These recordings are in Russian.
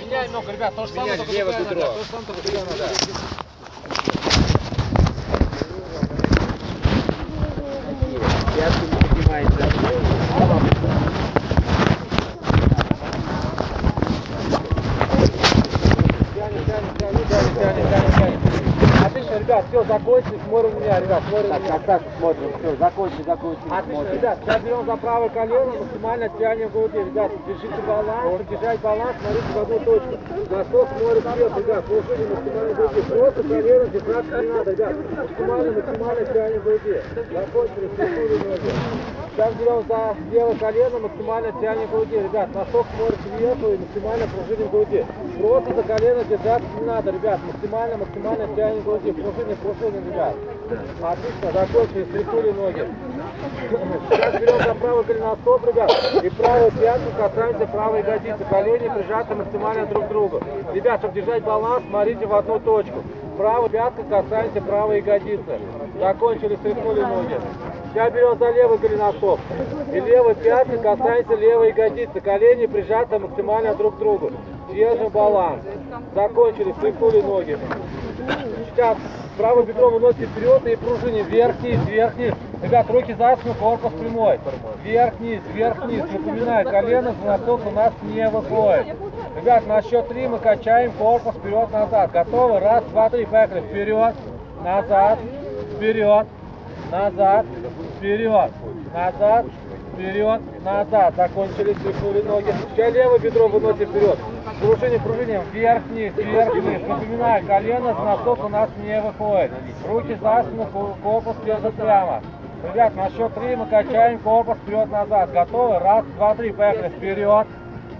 Меняй много, ребят, то же самое, Менять только левое другая бедро. нога, то же самое, только другая нога. Закончили, смотрим меня, ребят, смотрим Так, меня. так, так, смотрим. Все, закончи, закончи. Отлично, смотрим. ребят, сейчас берем за правое колено, максимально тянем груди, ребят, держите баланс, держать баланс, смотрите в одну точку. Носок смотрит вверх, ребят, слушайте максимально груди, просто колено держаться не надо, ребят, максимально, максимально тянем груди. Закончили, структуры ноги. Сейчас берем за левое колено, максимально тянем груди, ребят, носок смотрит вверх и максимально пружиним груди. Просто за колено держаться не надо, ребят, максимально, максимально тянем груди, пружиним, пружиним, ребят. Отлично, закончили, структуры ноги. Сейчас берем за правый голеностоп, ребят, и правую пятку касаемся правой ягодицы. Колени прижаты максимально друг к другу. Ребят, чтобы держать баланс, смотрите в одну точку. Правая пятка касаемся правой ягодицы. Закончили, стряхнули ноги. Сейчас берем за левый голеностоп. И левой пяткой касаемся левой ягодицы. Колени прижаты максимально друг к другу. Держим баланс. Закончили, стряхнули ноги. Сейчас правое бедро выносите вперед и пружине вверх-вниз, вверх-вниз. Ребят, руки за спину, корпус прямой. Вверх-вниз, вверх-вниз. Напоминаю, колено за носок у нас не выходит. Ребят, на счет три мы качаем корпус вперед-назад. Готовы? Раз, два, три, поехали. Вперед, назад, вперед, назад, вперед, назад, вперед, назад. Закончили, стряхнули ноги. Сейчас левое бедро выносим вперед. Пружиним, пружиним, вверх-вниз, вверх-вниз. Напоминаю, колено с носок у нас не выходит. Руки за спину, ко- корпус держит прямо. Ребят, на счет три мы качаем корпус вперед-назад. Готовы? Раз, два, три, поехали. Вперед,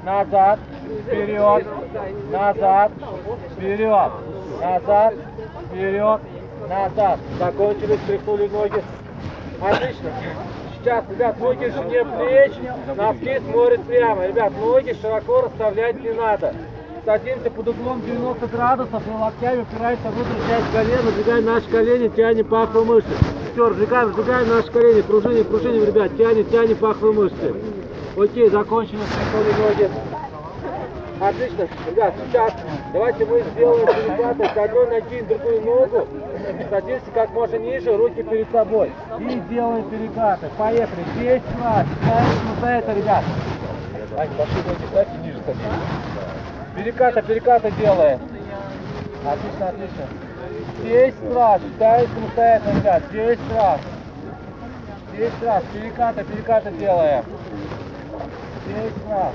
назад, вперед, назад, вперед, назад, вперед, назад. Закончили, стряхнули ноги. Отлично. Сейчас, ребят, ноги ширине плеч, носки смотрят прямо. Ребят, ноги широко расставлять не надо. Садимся под углом 90 градусов и локтями упираемся в внутреннюю часть колена, сдвигаем наши колени, тянем паховые мышцы. Все, сдвигаем, сдвигаем наши колени, пружиним, пружиним, ребят, тянем, тянем паховые мышцы. Окей, закончили, ноги. Отлично. Ребят, сейчас давайте мы сделаем перекаты с одной ноги на другую ногу. Садимся как можно ниже, руки перед собой. И делаем перекаты. Поехали. 10 раз. Ставим вот это, ребят. Ань, пошли ноги ставьте ниже садитесь. Перекаты, перекаты делаем. Отлично, отлично. 10 раз. Ставим самостоятельно, ребят. 10 раз. 10 раз. Перекаты, перекаты делаем. 10 раз.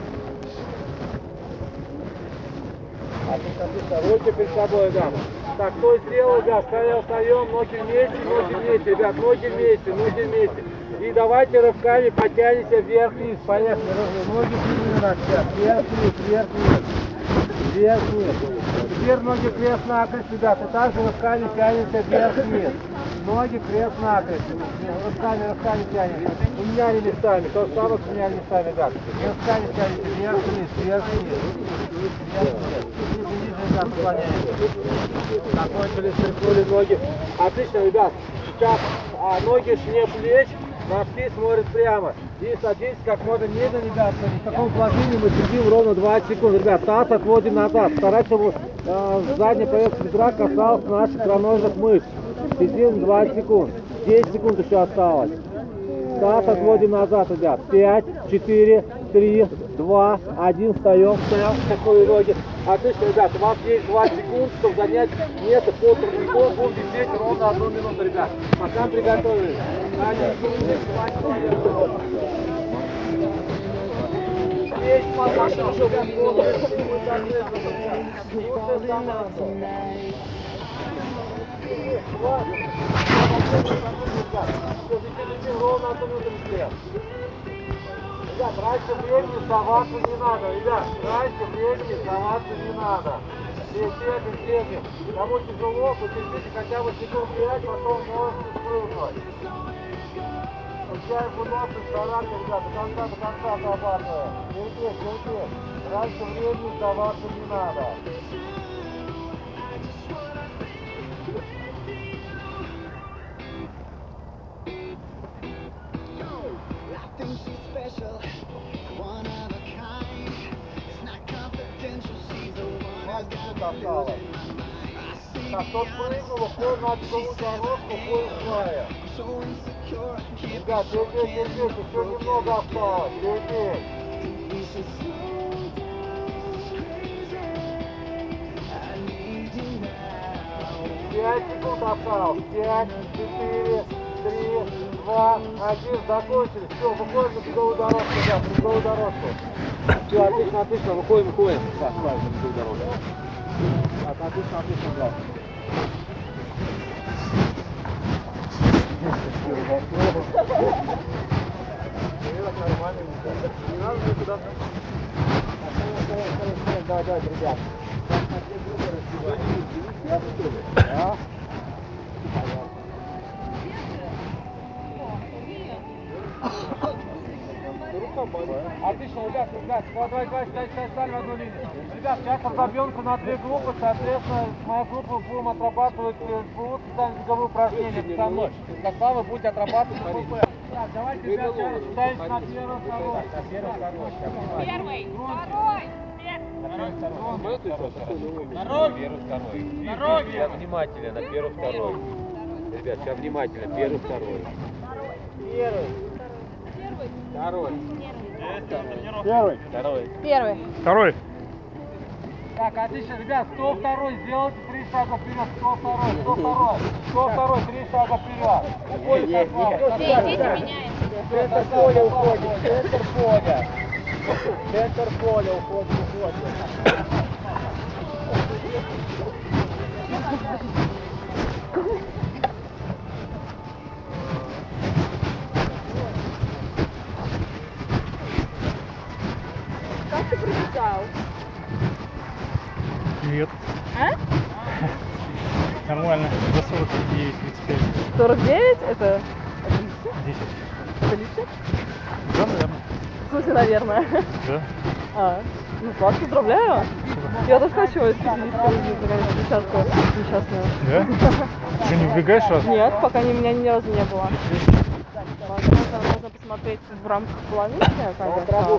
Руки перед собой, ребят. Так, кто сделал, ребят, встаем, встаем, ноги вместе, ноги вместе, ребят, ноги вместе, ноги вместе. И давайте рывками потянемся вверх-вниз. Поехали, ноги вниз, ребят, сейчас. Вверх-вниз, вверх-вниз. Вверх-вниз. Теперь ноги крест-накрест, ребят, и также рывками тянемся вверх-вниз. Ноги крест-накрест. Рывками, рывками тянемся. Поменяли местами, то же самое поменяли местами. И рывками тянемся вверх-вниз, вверх-вниз. Вверх-вниз. Ниже, ребят, склоняемся. Закончили, стряхнули ноги. Отлично, ребят. Сейчас а, ноги шире плеч, носки смотрят прямо. И садитесь как можно медленно, ребят. В таком положении мы сидим ровно 20 секунд. Ребят, таз отводим назад. Старайтесь, чтобы э, задняя поверхность бедра касалась наших икроножных мышц. Сидим 20 секунд. 10 секунд еще осталось. Таз отводим назад, ребят. 5, 4, 3, 2, 1. Встаем, встаем. Такие ноги. Отлично, ребят. У вас есть 20 секунд, чтобы занять место под турником. Будем висеть ровно одну минуту, ребят. Пока приготовились. Один, Есть пока чтобы ровно одну минуту быстрее. Ребят, раньше времени соваться не надо, ребят, раньше времени соваться не надо. Терпим, терпим. Кому тяжело, потерпите хотя бы секунд 5, потом можете спрыгнуть. Включаем кудосы, стараться, ребят, до конца, до конца отрабатываем. Терпеть, терпеть. Раньше времени соваться не надо. Так, тот прыгнул, уходит на беговую дорожку, уходит флая. Ребят, держи, держи, еще немного осталось, держи. Пять секунд осталось. Пять, четыре, три, два, один. Закончили. Все, выходим на беговую дорожку, на беговую дорожку. Все, отлично, отлично. Выходим, выходим. Так, на беговую дорожку. Отлично, отлично, да. Давай, давай, ребят. А? Отлично, ребят, ребят, давай, давай, давай, давай, давай, стали в одну линию. Ребят, сейчас разобьемся на две группы, соответственно, моя группа будем отрабатывать ПУ, специальные беговые упражнения со мной. Как вы будете отрабатывать ПП. Так, давайте, ребят, считаемся на первый, второй. Первый, второй. Первый, второй! Первый, второй. Народ! Сейчас внимательно, на первый, второй. Ребят, сейчас внимательно, первый, второй. Первый. Второй. Первый. Второй. Первый. Второй. Так, отлично, ребят, кто второй, сделайте три шага вперед, кто второй, кто второй, кто второй, три шага вперед. Уходит состав, нет. состав, Идите, меняемся. Центр поля уходит, центр поля. Центр поля уходит, уходит. Нет. А? Нормально. За 49, 35, 49? Это... 10. Это лишнее? Да, наверное. В смысле, наверное. Да. А, ну класс, поздравляю. Я тоже хочу из 50 рублей наконец десятку несчастную. Да? Что, не убегаешь раз? Нет, пока ни, у меня ни разу не было. Возможно, можно посмотреть в рамках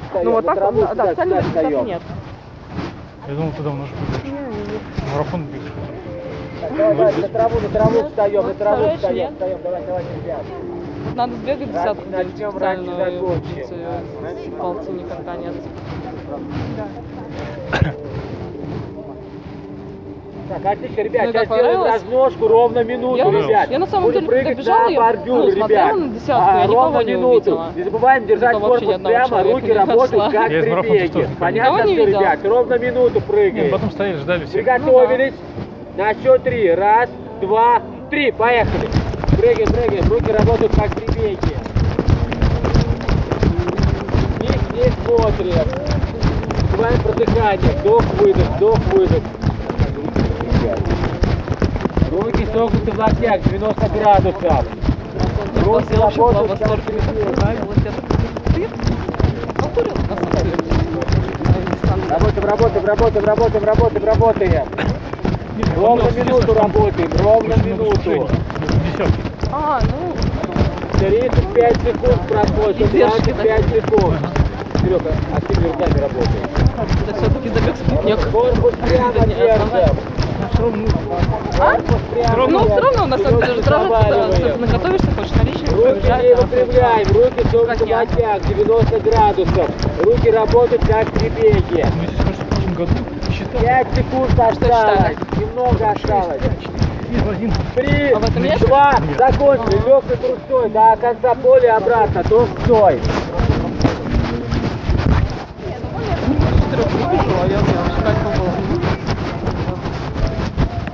встаём, Ну вот так, да, встаём. нет. Я думал, ты давно уже бегаешь. Марафон бегаешь. Давай, давай, на траву, на траву встаем, на траву встаем, встаем, давай, давай, ребят. Надо сбегать десятку раньше специальную, э, палки никогда нет. Так, отлично, ребят, Ну сейчас делаем разножку ровно минуту, Я- ребят. я на самом Будем деле, прыгать когда бежала, на я, бордюр, ну, смотрела ребят. на десятку, А, я никого ровно не минуту. увидела. Не забываем держать Только вообще ни корпус прямо, руки работают нашла. как Я при беге. Понятно Никого все, видела. ребят? Ровно минуту Нет, прыгаем. потом стояли, ждали все. Приготовились. На счет три. Раз, два, три. Поехали. Прыгаем, прыгаем. Руки работают как при беге. Вниз не смотрим. Забываем про дыхание. Вдох, выдох, Руки согнуты в локтях, 90 градусов. Руки работают как ты? Работаем, работаем, работаем, работаем, работаем, работаем. Ровно минуту работаем, ровно минуту. А, ну, 35 секунд Издержки 25 секунд. Серега, активно руками работает. это все-таки забег спутник. Корпус прямо держим. А? Ну, все равно, на самом деле, Вперед сразу, когда заваливаем. особенно готовишься, хочешь на личных Руки не выпрямляем, руки согнуты в локтях, 90 градусов. Руки работают как при беге. Мы здесь, кажется, в прошлом году считали. 5 секунд осталось, считали? немного осталось. Три, А два, закончили, легкой трустой до конца поля обратно, трустой. Четырех выбежала, а я вообще кайфовала. Более не напрягаясь. А ты был в Афгане жить, да, в субботу? Да? И мы сюда приехали, там на автобус приехали, и попала с велосипеда по пути.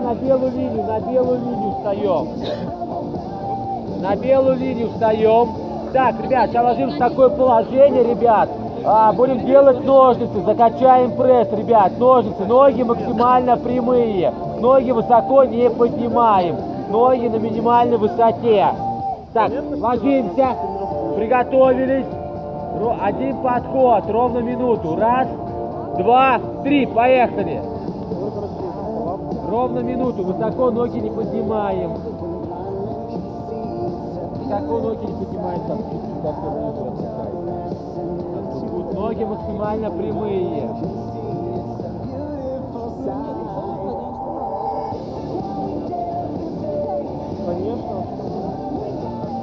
на белую линию, на белую линию встаем. На белую линию встаем. Так, ребят, сейчас ложимся в такое положение, ребят. А, будем делать ножницы, закачаем пресс, ребят, ножницы, ноги максимально прямые, ноги высоко не поднимаем, ноги на минимальной высоте. Так, ложимся, приготовились, один подход, ровно минуту, раз, два, три, поехали. Ровно минуту, высоко ноги не поднимаем. Высоко ноги не поднимаем, там Ноги максимально прямые. Конечно.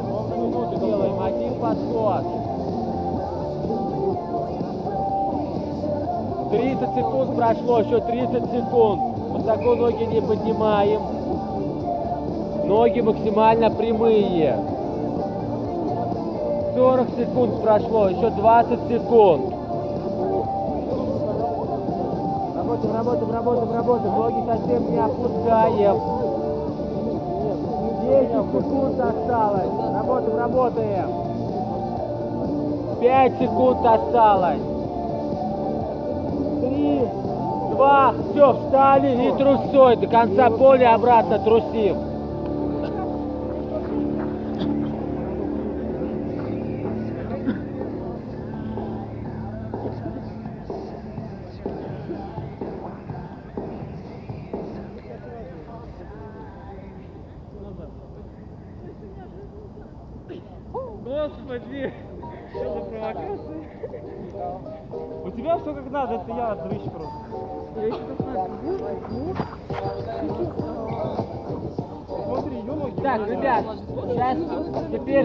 Ровно минуту делаем, один подход. 30 секунд прошло, еще 30 секунд. Высоко ноги не поднимаем. Ноги максимально прямые. 40 секунд прошло, еще 20 секунд. Работаем, работаем, работаем, работаем. Ноги совсем не опускаем. 10 секунд осталось. Работаем, работаем. 5 секунд осталось. Два, все, встали и трусой. До конца поля обратно трусим.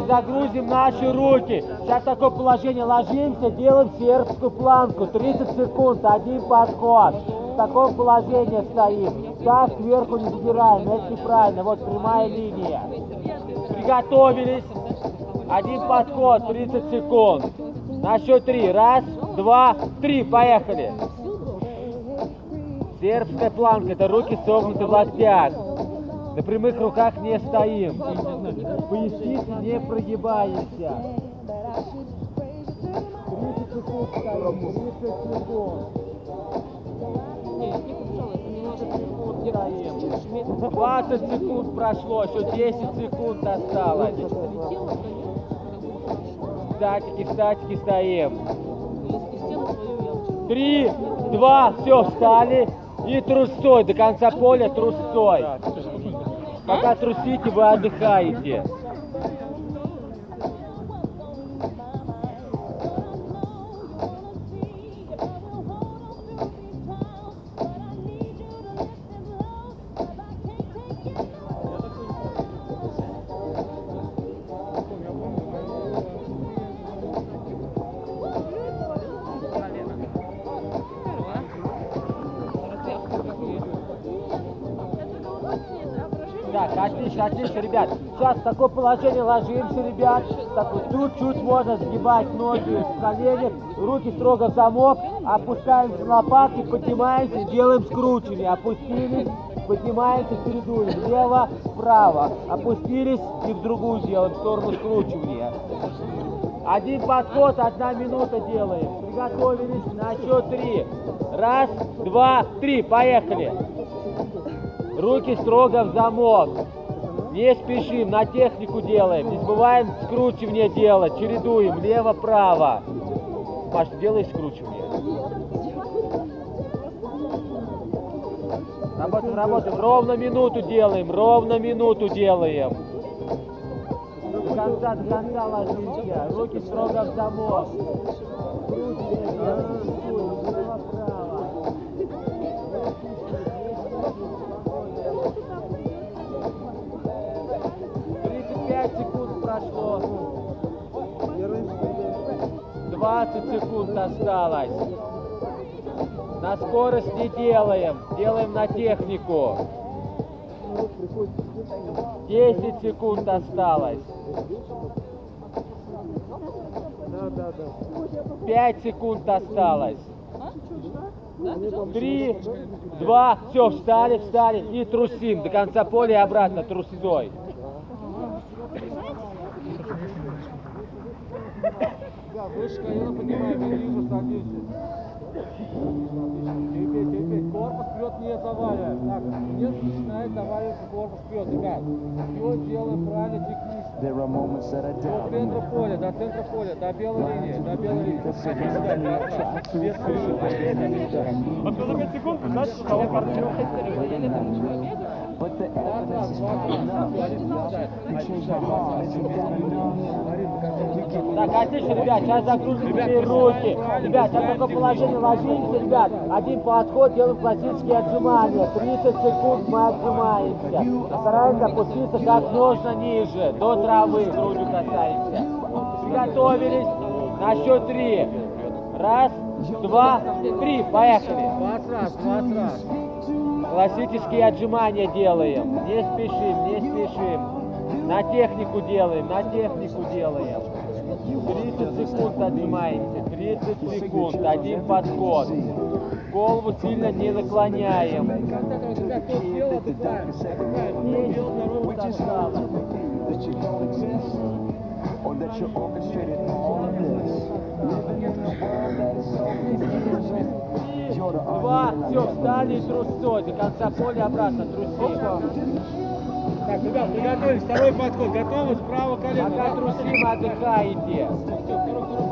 Загрузим наши руки. Сейчас такое положение ложимся, делаем сербскую планку. 30 секунд, один подход. В таком положении стоим. Так сверху не задираем, это неправильно. Вот прямая линия. Приготовились. Один подход, 30 секунд. На счет три. Раз, два, три. Поехали. Сербская планка, это руки согнуты в локтях. На прямых руках не стоим. Поясницы не прогибаемся. 30 секунд стоим, 30 секунд. Стоим. 20 секунд прошло, еще 10 секунд осталось. В статике стоим. Три, два, все, встали. И трусцой, до конца поля трусцой. Пока трусите, вы отдыхаете. Так, отлично, отлично, ребят. Сейчас в такое положение ложимся, ребят. Так вот, чуть-чуть можно сгибать ноги в коленях, руки строго в замок, опускаемся на лопатки, поднимаемся, делаем скручивание. Опустились, поднимаемся, чередуем. Влево, вправо. Опустились и в другую делаем, в сторону скручивания. Один подход, одна минута делаем. Приготовились на счет три. Раз, два, три, поехали. Руки строго в замок. Не спешим, на технику делаем. Не забываем скручивание делать. Чередуем лево-право. Маш, делай скручивание. Работаем, работаем. Ровно минуту делаем. Ровно минуту делаем. До конца, до конца ложимся. Руки строго в замок. Скручивание 20 секунд осталось. На скорость не делаем, делаем на технику. 10 секунд осталось. 5 секунд осталось. Три, два, все, встали, встали и трусим до конца поля и обратно трусцой. Выше колено поднимаем, не вижу кондишн. Терпеть, терпеть. Корпус вперед не заваливаем. Так, не начинает заваливаться корпус вперед, ребят. Все делаем правильно, технично. До центра поля, до центра поля, до белой линии, до белой линии. Без крыши. Вот за 5 секунд, знаешь, что того партнера. But the evidence is not enough. We our hearts. Так, отлично, ребят, сейчас загрузим теперь руки. Ребят, сейчас такое положение ложимся, ребят. Один подход, делаем классические отжимания. 30 секунд мы отжимаемся. Стараемся опуститься как можно ниже, до травы грудью касаемся. Приготовились. На счет три. Раз, два, три. Поехали. Двадцать раз, двадцать раз. Классические отжимания делаем. Не спешим, не спешим. На технику делаем, на технику делаем. 30 секунд отжимаемся, 30 секунд, один подход. Голову сильно не наклоняем. Or that you orchestrated all of this. Living in a world that is so Два, все, встали и трусцой. До конца поля обратно трусим. Так, ребят, приготовились. Второй подход. Готовы? Справа колено. Пока трусим, отдыхаете. Так,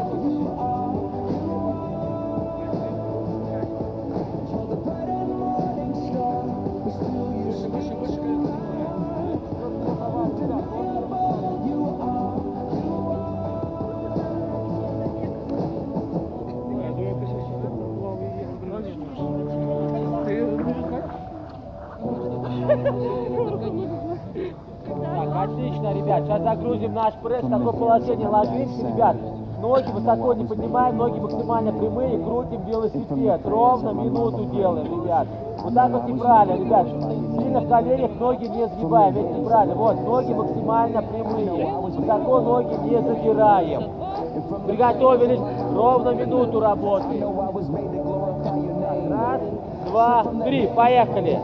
ребят. Сейчас загрузим наш пресс такое положение. Ложимся, ребят. Ноги высоко не поднимаем, ноги максимально прямые, крутим велосипед. Ровно минуту делаем, ребят. Вот так вот неправильно, ребят. Сильно в коленях ноги не сгибаем, это неправильно. Вот, ноги максимально прямые. Высоко ноги не задираем. Приготовились, ровно минуту работаем. Раз, два, три, поехали.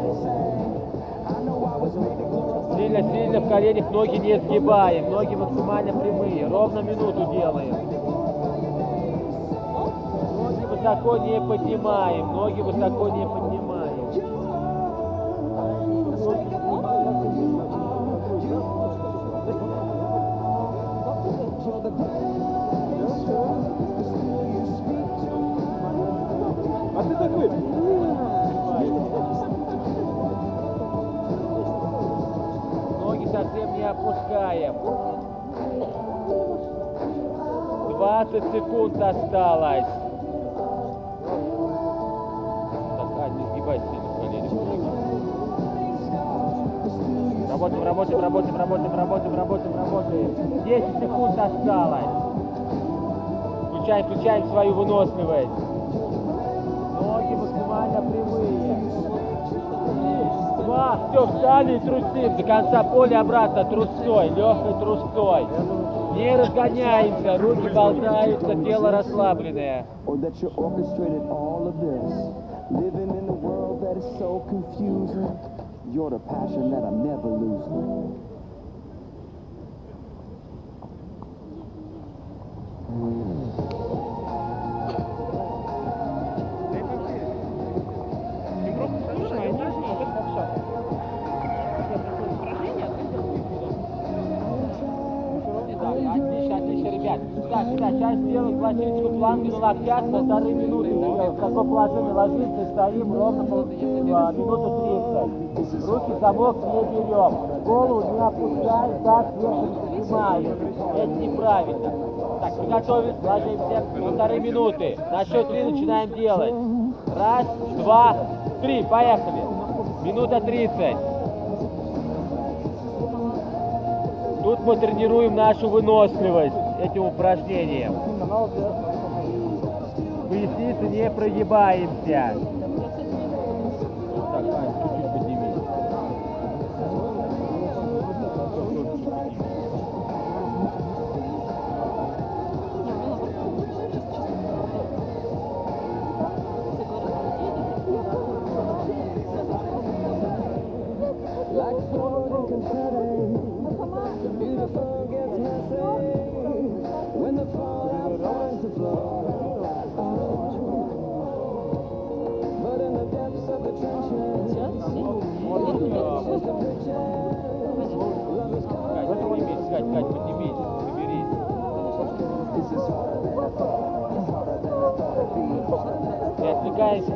Сильно-сильно в коленях ноги не сгибаем, ноги максимально прямые, ровно минуту делаем. Ноги высоко не поднимаем, ноги высоко не поднимаем. Опускаем. 20 секунд осталось. Так, а, не сгибай сильно ноги. Работаем, работаем, работаем, работаем, работаем, работаем, работаем. 10 секунд осталось. Включаем, включаем свою выносливость. Ноги максимально прямые. Два, все, встали и трусим. До конца поля обратно трусцой, легкой трусцой. Не разгоняемся, руки болтаются, тело расслабленное. You're the passion that I'm never losing. Ты Ребят, сейчас сделаем классическую планку на локтях, полторы минуты. В какое положение ложимся, стоим ровно пол- а, минуту 30. Руки замок не берем. Голову не опускаем, так сверху не снимаем. Это неправильно. Так, приготовились, ложимся. Полторы минуты. На счет три начинаем делать. Раз, два, три. Поехали. Минута 30. Тут мы тренируем нашу выносливость этим упражнением. Поясницы не прогибаемся. Так,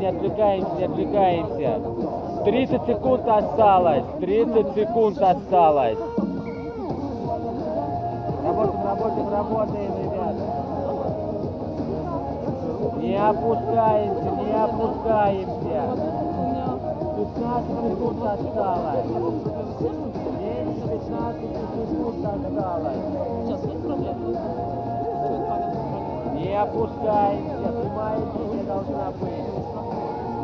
не отвлекаемся, не отвлекаемся. 30 секунд осталось, 30 секунд осталось. Работаем, работаем, работаем, ребята. Не опускаемся, не опускаемся. 15 секунд осталось. Меньше 15 секунд осталось. Сейчас есть проблемы? Не опускаемся, прямая линия должна быть.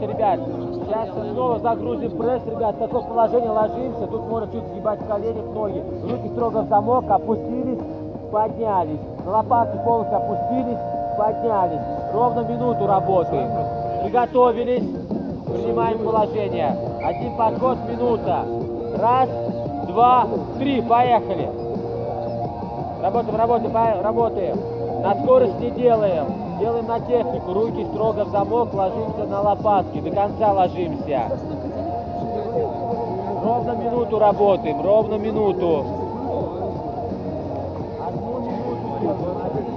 Отлично, ребят. Сейчас снова загрузим пресс, ребят. В такое положение ложимся. Тут можно чуть сгибать в коленях ноги. Руки строго в замок, опустились, поднялись. Лопатки полностью опустились, поднялись. Ровно минуту работаем. Приготовились. Принимаем положение. Один подход, минута. Раз, два, три. Поехали. Работаем, работаем, работаем. На скорость не делаем. Делаем на технику. Руки строго в замок, ложимся на лопатки. До конца ложимся. Ровно минуту работаем, ровно минуту. Одну минуту один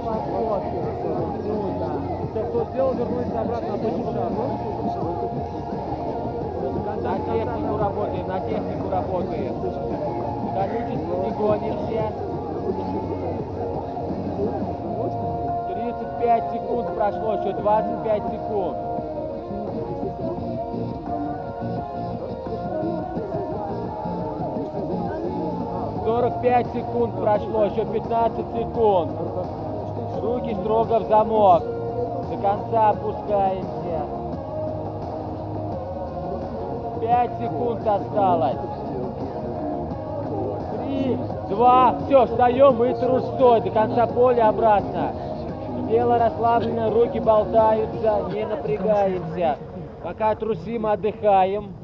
кто сделал, вернулись обратно На технику работаем, на технику работаем. Количество не гонимся. 35 секунд прошло, еще 25 секунд. Сорок пять секунд прошло, еще 15 секунд. Руки строго в замок. До конца опускаемся. Пять секунд осталось. Три, два, все, встаем и трустой до конца поля обратно. Тело расслаблено, руки болтаются, не напрягаемся. Пока трусим, отдыхаем.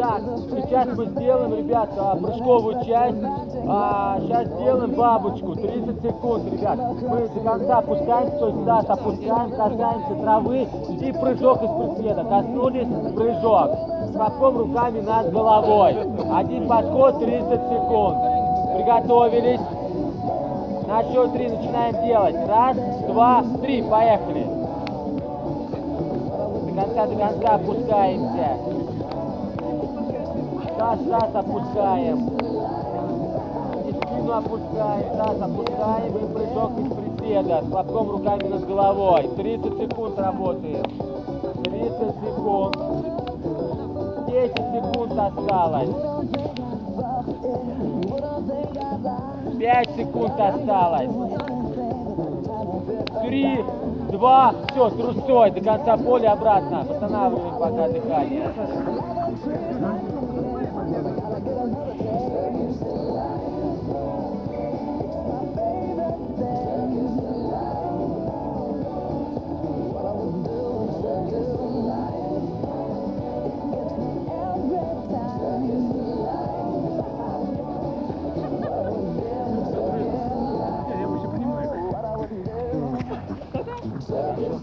Так, сейчас мы сделаем, ребят, а, прыжковую часть. А, сейчас сделаем бабочку. 30 секунд, ребят. Мы до конца опускаемся, то есть таз опускаем, касаемся травы и прыжок из приседа. Коснулись, прыжок. С руками над головой. Один подход, 30 секунд. Приготовились. На счет три начинаем делать. Раз, два, три. Поехали. До конца, до конца опускаемся. Таз, таз опускаем. И спину опускаем, таз опускаем и прыжок из приседа. С хлопком руками над головой. 30 секунд работаем. 30 секунд. 10 секунд осталось. 5 секунд осталось. Три, два, все, трусой, до конца поля обратно. Восстанавливаем пока дыхание.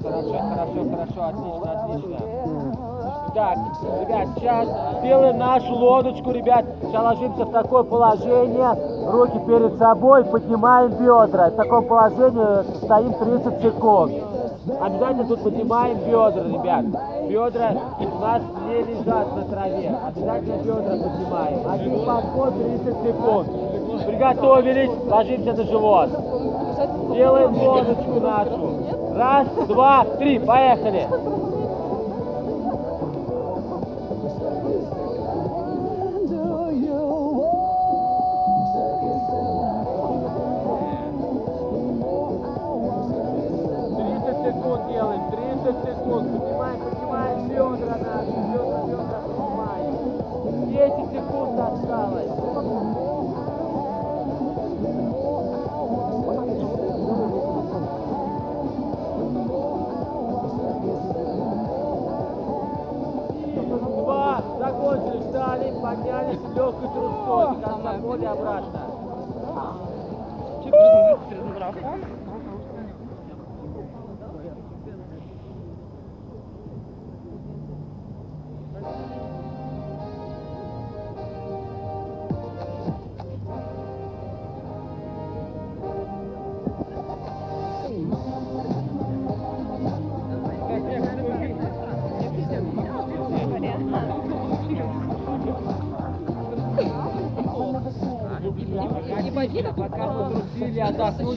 Хорошо, хорошо, хорошо, отлично, отлично. Ребят, сейчас сделаем нашу лодочку, ребят. Сейчас ложимся в такое положение, руки перед собой, поднимаем бедра. В таком положении стоим 30 секунд. Обязательно тут поднимаем бедра, ребят. Бедра у нас не лежат на траве. Обязательно бедра поднимаем. Один подход 30 секунд. Приготовились, ложимся на живот. Делаем лодочку нашу. Раз, два, три, поехали.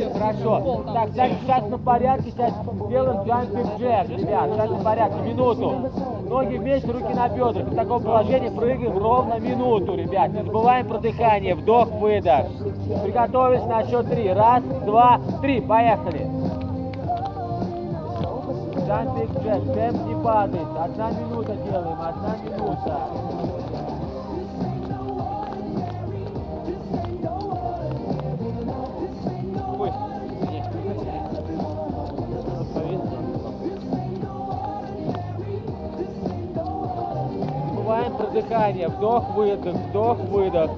Хорошо. Так, сейчас, на порядке, сейчас сделаем джампинг джек, ребят, сейчас на порядке, минуту. Ноги вместе, руки на бедрах. В таком положении прыгаем ровно минуту, ребят. Не забываем про дыхание, вдох, выдох. Приготовились на счет три. Раз, два, три, поехали. Джампинг джек, темп не падает. Одна минута делаем, одна минута. дыхание. Вдох-выдох, вдох-выдох.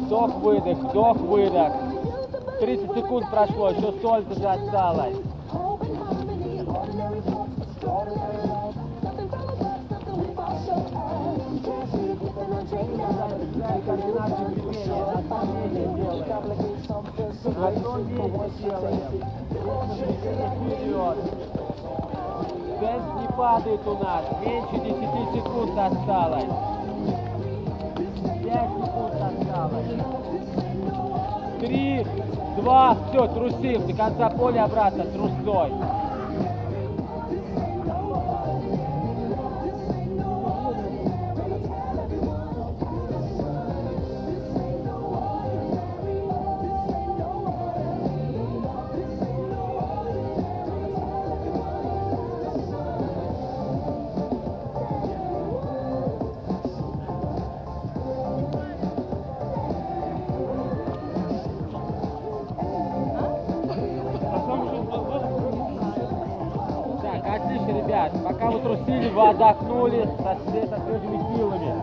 Вдох-выдох, вдох-выдох. 30 секунд прошло, еще столько же осталось. Одно действие делаем. Темп не падает у нас. Меньше 10 секунд осталось. 5 секунд осталось. Три, два, все, трусим. До конца поля обратно, трусой. Отдохнули со, све- со свежими силами.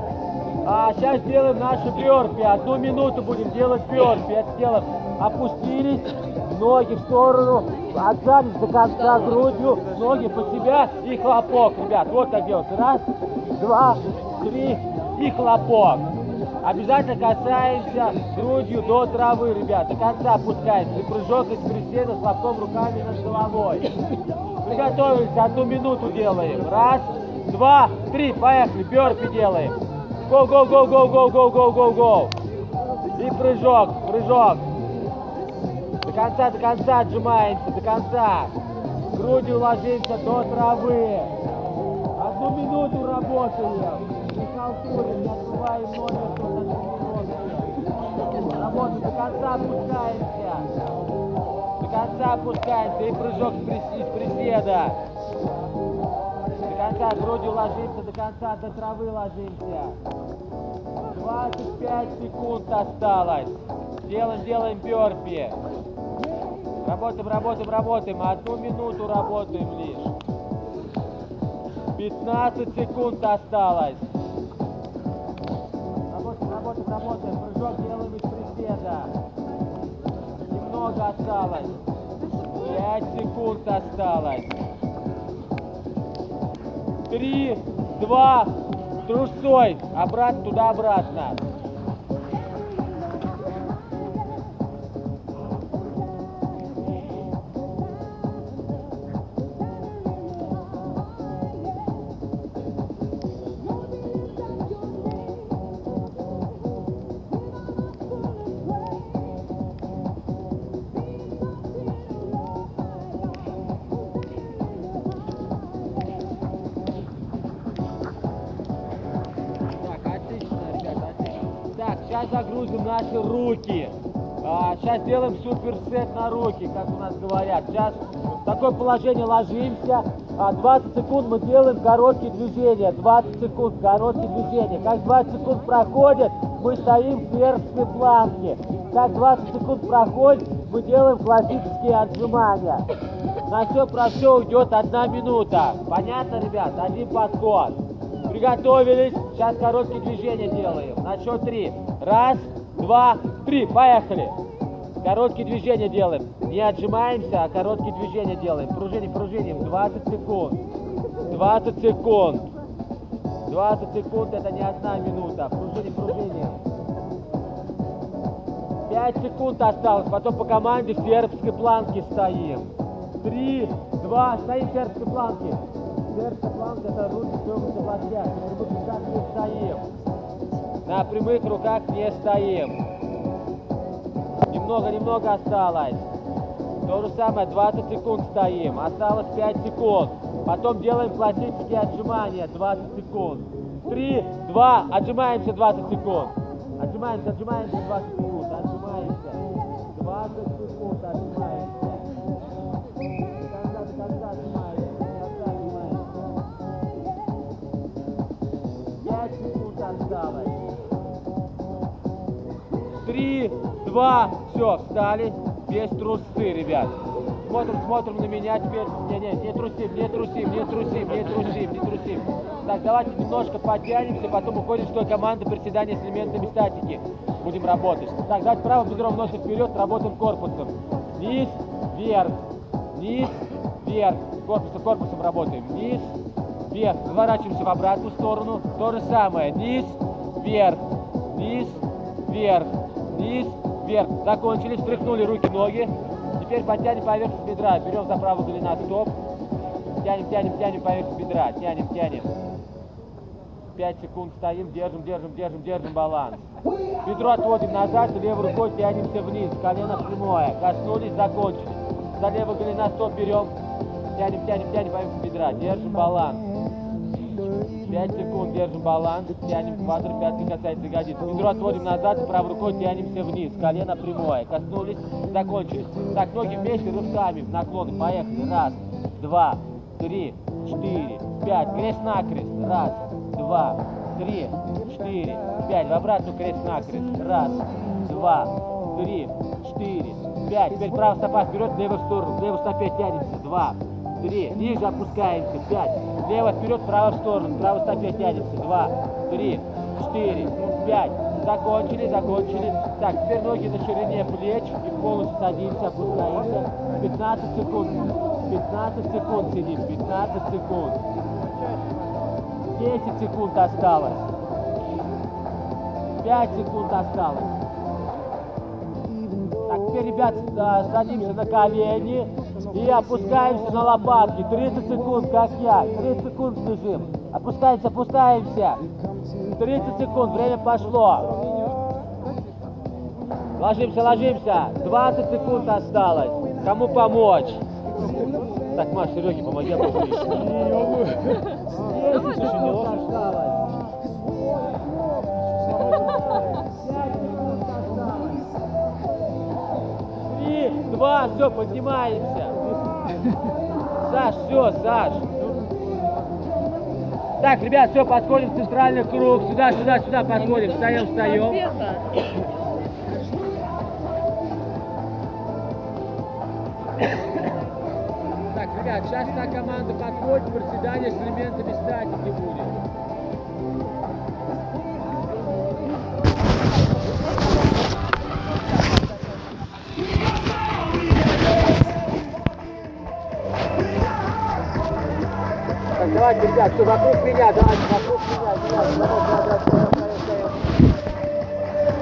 А сейчас делаем наши бёрпи. Одну минуту будем делать бёрпи. Это делаем. Опустились, ноги в сторону, отжались до конца грудью, ноги под себя и хлопок, ребят. Вот так делается. Раз, два, три и хлопок. Обязательно касаемся грудью до травы, ребят. До конца опускаемся. И прыжок из приседа с хлопком руками над головой. Приготовились, одну минуту делаем. Раз, два, три, поехали, бёрпи делаем. Го, го, го, го, го, го, го, го, го. И прыжок, прыжок. До конца, до конца отжимаемся, до конца. Грудью ложимся до травы. Одну минуту работаем. Не халтурим, не открываем номер. Работаем, до конца опускаемся. До конца опускаемся и прыжок из приседа. Конца грудью ложимся, до конца до травы ложимся. 25 секунд осталось. Делаем, делаем бёрпи. Работаем, работаем, работаем. Одну минуту работаем лишь. 15 секунд осталось. Работаем, работаем, работаем. Прыжок делаем из приседа. Немного осталось. 5 секунд осталось. Три, два, трусой. Обратно, туда-обратно. Загрузим наши руки. сейчас делаем суперсет на руки, как у нас говорят. Сейчас в такое положение ложимся. А, 20 секунд мы делаем короткие движения. 20 секунд короткие движения. Как 20 секунд проходит, мы стоим в фермской планке. Как 20 секунд проходит, мы делаем классические отжимания. На все про все уйдет одна минута. Понятно, ребят? Один подход. Приготовились. Сейчас короткие движения делаем. На счет три. Раз, два, три. Поехали. Короткие движения делаем. Не отжимаемся, а короткие движения делаем. Пружиним, пружиним. 20 секунд. 20 секунд. 20 секунд это не одна минута. Пружиним, пружиним. 5 секунд осталось. Потом по команде в сербской планке стоим. Три, два, стоим в сербской планке. Сербская планка это руки согнуты в локтях. На прямых руках не стоим. На прямых руках не стоим. Немного, немного осталось. То же самое, 20 секунд стоим. Осталось 5 секунд. Потом делаем классические отжимания, 20 секунд. 3, 2, отжимаемся 20 секунд. Отжимаемся, отжимаемся 20 секунд. Отжимаемся. 20 секунд отжимаемся. Три, два, все, встали. Без трусы, ребят. Смотрим, смотрим на меня теперь. Не, не, не трусим, не трусим, не трусим, не трусим, не трусим. Так, давайте немножко подтянемся, потом уходим в той команды приседания с элементами статики. Будем работать. Так, давайте правым бедром ножки вперед, работаем корпусом. Низ, вверх, низ, вверх. Корпусом, корпусом работаем. Низ, вверх. Разворачиваемся в обратную сторону. То же самое. Низ, вверх, низ, вверх, низ, вверх. Закончили, встряхнули руки, ноги. Теперь подтянем поверхность бедра. Берем за правую голена стоп. Тянем, тянем, тянем поверхность бедра. Тянем, тянем. 5 секунд стоим, держим, держим, держим, держим баланс. Бедро отводим назад, левой рукой тянемся вниз, колено прямое. Коснулись, закончили. За левой голена стоп берем. Тянем, тянем, тянем поверхность бедра. Держим баланс. 5 секунд держим баланс, тянем квадро, пятки касается ягодиц. Бедро отводим назад, правой рукой тянемся вниз, колено прямое. Коснулись, закончили. Так, ноги вместе, рывками, наклоны. Поехали. Раз, два, три, четыре, пять. Крест-накрест. Раз, два, три, четыре, пять. В обратную крест-накрест. Раз, два, три, четыре, пять. Теперь правая стопа вперед, левую в сторону. В левой стопе тянемся. Два, три. Ниже опускаемся. Пять. Лево вперед, право в сторону. В правой стопе тянемся. Два, три, четыре, пять. Закончили, закончили. Так, теперь ноги на ширине плеч и полностью садимся, опускаемся. 15 секунд. 15 секунд сидим. 15 секунд. 10 секунд осталось. 5 секунд осталось. Теперь, ребят, садимся на колени и опускаемся на лопатки. 30 секунд, как я. 30 секунд лежим. Опускаемся, опускаемся. 30 секунд, время пошло. Ложимся, ложимся. 20 секунд осталось. Кому помочь? Так, Маш, Сереге помоги, а то два, все, поднимаемся. Саш, все, Саш. Так, ребят, все, подходим в центральный круг. Сюда, сюда, сюда подходим. Встаем, встаем. Так, ребят, сейчас та команда подходит, приседание с элементами статики будет. Давайте, ребят, все вокруг меня, давайте, вокруг меня, давай, давай, давай, встаем, встаем, встаем.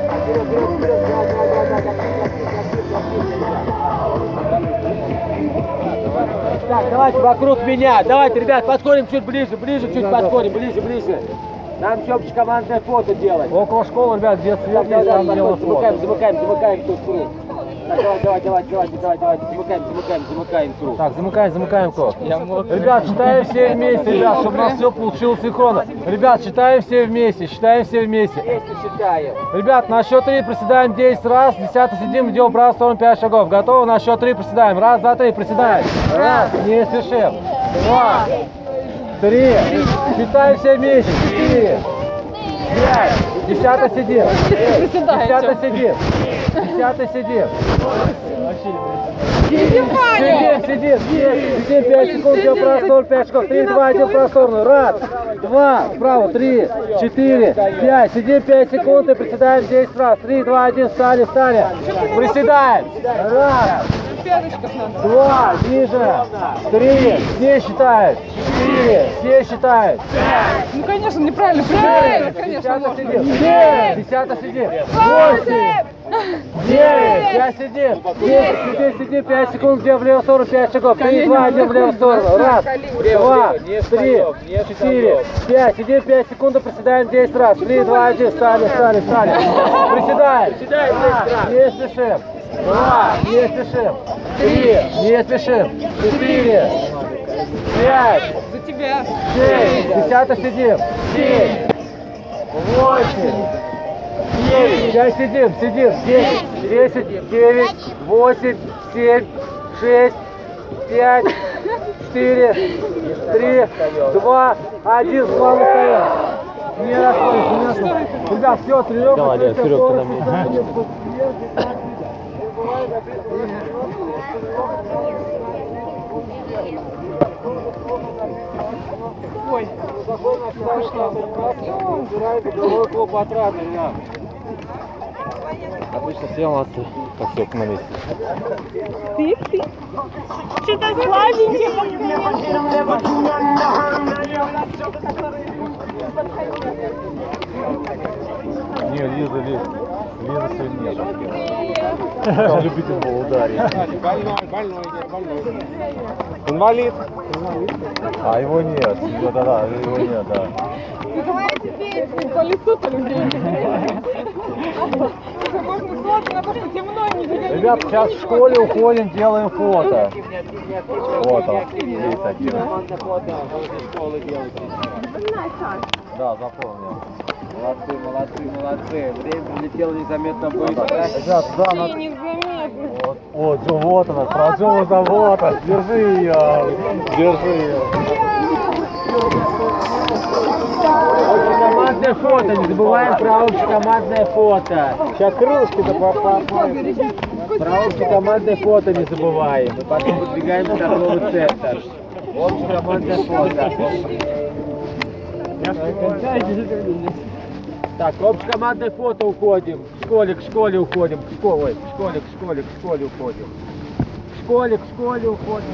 Так, Вперед, вперед, вперед, давай, давай, давай, давай, активно. Так, давайте вокруг меня, давайте, ребят, подходим чуть ближе, ближе, чуть подходим, ближе, ближе. Нам еще общекомандное фото делать. Около школы, ребят, где свет есть, там да, делают замыкаем, фото. замыкаем, замыкаем тут круг. Давай, давай, давай, давай, давай, давай, замыкаем, замыкаем, замыкаем круг. Так, замыкаем, замыкаем круг. Ребят, считаем все вместе, ребят, чтобы у нас все получилось синхронно. Ребят, считаем все вместе, считаем все вместе. Вместе считаем. Ребят, на счет три приседаем 10 раз, 10 сидим, идем в правую сторону 5 шагов. Готовы? На счет три приседаем. Раз, два, три, приседаем. Раз, не спешим. Два, три, считаем все вместе. Четыре, пять, сидим. Десятый сидим. Десятый сидим. Сидим, сидим, сидим, сидим, 5 секунд, идем в правую сторону, 5 шагов, 3, 2, идем в правую сторону, раз, два, вправо, 3, 4, 5, сидим 5 секунд и приседаем 10 раз, 3, 2, 1, встали, встали, приседаем, раз, два, ниже, три, все считают, четыре, все считают, Ну, конечно, неправильно. Правильно, конечно. сидим, семь, десятый сидим, восемь, девять, пять сидим, десять, сидим, сидим, пять секунд, где в левую сторону, пять шагов, три, два, один в левую сторону, раз, два, три, четыре, пять, сидим, пять секунд, приседаем 10 раз, три, два, один, встали, встали, встали, приседаем, раз, не спешим, два, не спешим, три, не спешим, четыре, пять, За тебя. шесть, десятый сидим, семь, восемь, девять, сейчас сидим, сидим, десять, десять, девять, восемь, семь, шесть, пять, четыре, три, два, один, плавно стоим. Не расходимся, не расходимся. Ребят, все, тренировка. Давай, Серёг, ты на полностью Обычно все молодцы. Так, все, на месте. ты, ты. Что-то слабенький. Не, Лиза, Лиза. Сильнее. Там любитель был ударить. Больной, больной, больной. Инвалид. А его нет. Да, да, да, его нет, да. По лицу-то людей. Можно сложно, потому что темно, не. Ребят, сейчас в школе уходим, делаем фото. Вот он, есть. Да, запомнил. Молодцы, молодцы, молодцы. Время прилетело незаметно быстро. Ребят, да. Незаметно. Вот, о, Джо, вот она, про Джоза, вот она, держи ее, держи ее. Общекомандное фото, не забываем про общекомандное фото. Сейчас крылышки-то попадут. Про общекомандное фото не забываем. Мы потом выдвигаемся в торговый центр. Общекомандное фото. Так, общекомандное фото уходим. В школе, уходим. К школе, ой, к школе, уходим. К школе, уходим. Школе уходим.